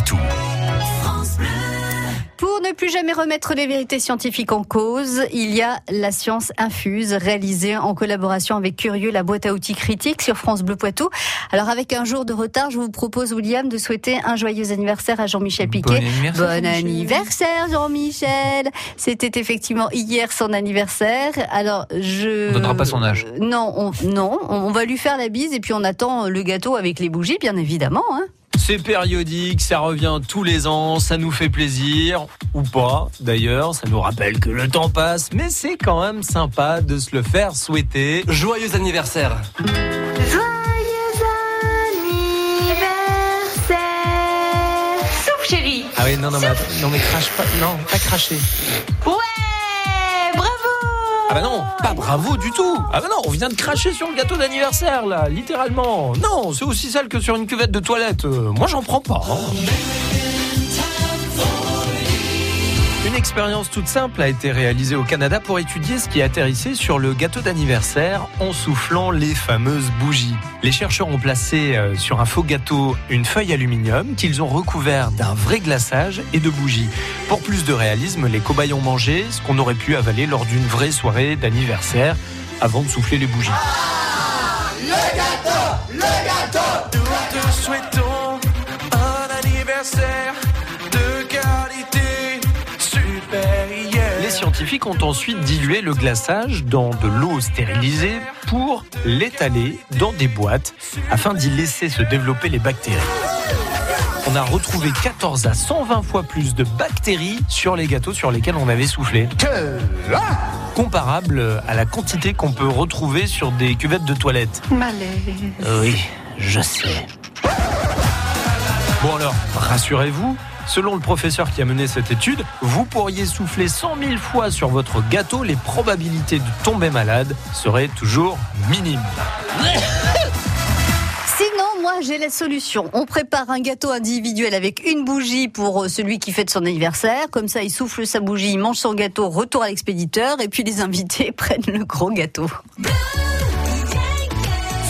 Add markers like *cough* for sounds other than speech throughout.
Poitou. Pour ne plus jamais remettre les vérités scientifiques en cause, il y a la science infuse réalisée en collaboration avec Curieux, la boîte à outils critique sur France Bleu Poitou. Alors avec un jour de retard, je vous propose William de souhaiter un joyeux anniversaire à Jean-Michel Piquet. Bon anniversaire, Bon Jean-Michel. anniversaire Jean-Michel. C'était effectivement hier son anniversaire. Alors je On donnera pas son âge. Non, on, non, on va lui faire la bise et puis on attend le gâteau avec les bougies bien évidemment hein. C'est périodique, ça revient tous les ans, ça nous fait plaisir, ou pas d'ailleurs, ça nous rappelle que le temps passe, mais c'est quand même sympa de se le faire souhaiter. Joyeux anniversaire. Souffle chérie. Ah oui, non, non, mais, non, mais crache pas, non, pas cracher. Ah bah non, pas bravo du tout. Ah bah non, on vient de cracher sur le gâteau d'anniversaire là, littéralement. Non, c'est aussi sale que sur une cuvette de toilette. Euh, moi, j'en prends pas. hein. Une expérience toute simple a été réalisée au Canada pour étudier ce qui atterrissait sur le gâteau d'anniversaire en soufflant les fameuses bougies. Les chercheurs ont placé euh, sur un faux gâteau une feuille aluminium qu'ils ont recouvert d'un vrai glaçage et de bougies. Pour plus de réalisme, les cobayes ont mangé ce qu'on aurait pu avaler lors d'une vraie soirée d'anniversaire avant de souffler les bougies. Nous te souhaitons scientifiques ont ensuite dilué le glaçage dans de l'eau stérilisée pour l'étaler dans des boîtes afin d'y laisser se développer les bactéries. On a retrouvé 14 à 120 fois plus de bactéries sur les gâteaux sur lesquels on avait soufflé. Comparable à la quantité qu'on peut retrouver sur des cuvettes de toilette. Oui, je sais. Bon alors, rassurez-vous, selon le professeur qui a mené cette étude, vous pourriez souffler 100 000 fois sur votre gâteau, les probabilités de tomber malade seraient toujours minimes. *laughs* Sinon, moi, j'ai la solution. On prépare un gâteau individuel avec une bougie pour euh, celui qui fête son anniversaire. Comme ça, il souffle sa bougie, il mange son gâteau, retour à l'expéditeur, et puis les invités *laughs* prennent le gros gâteau.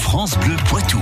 France Bleu Poitou.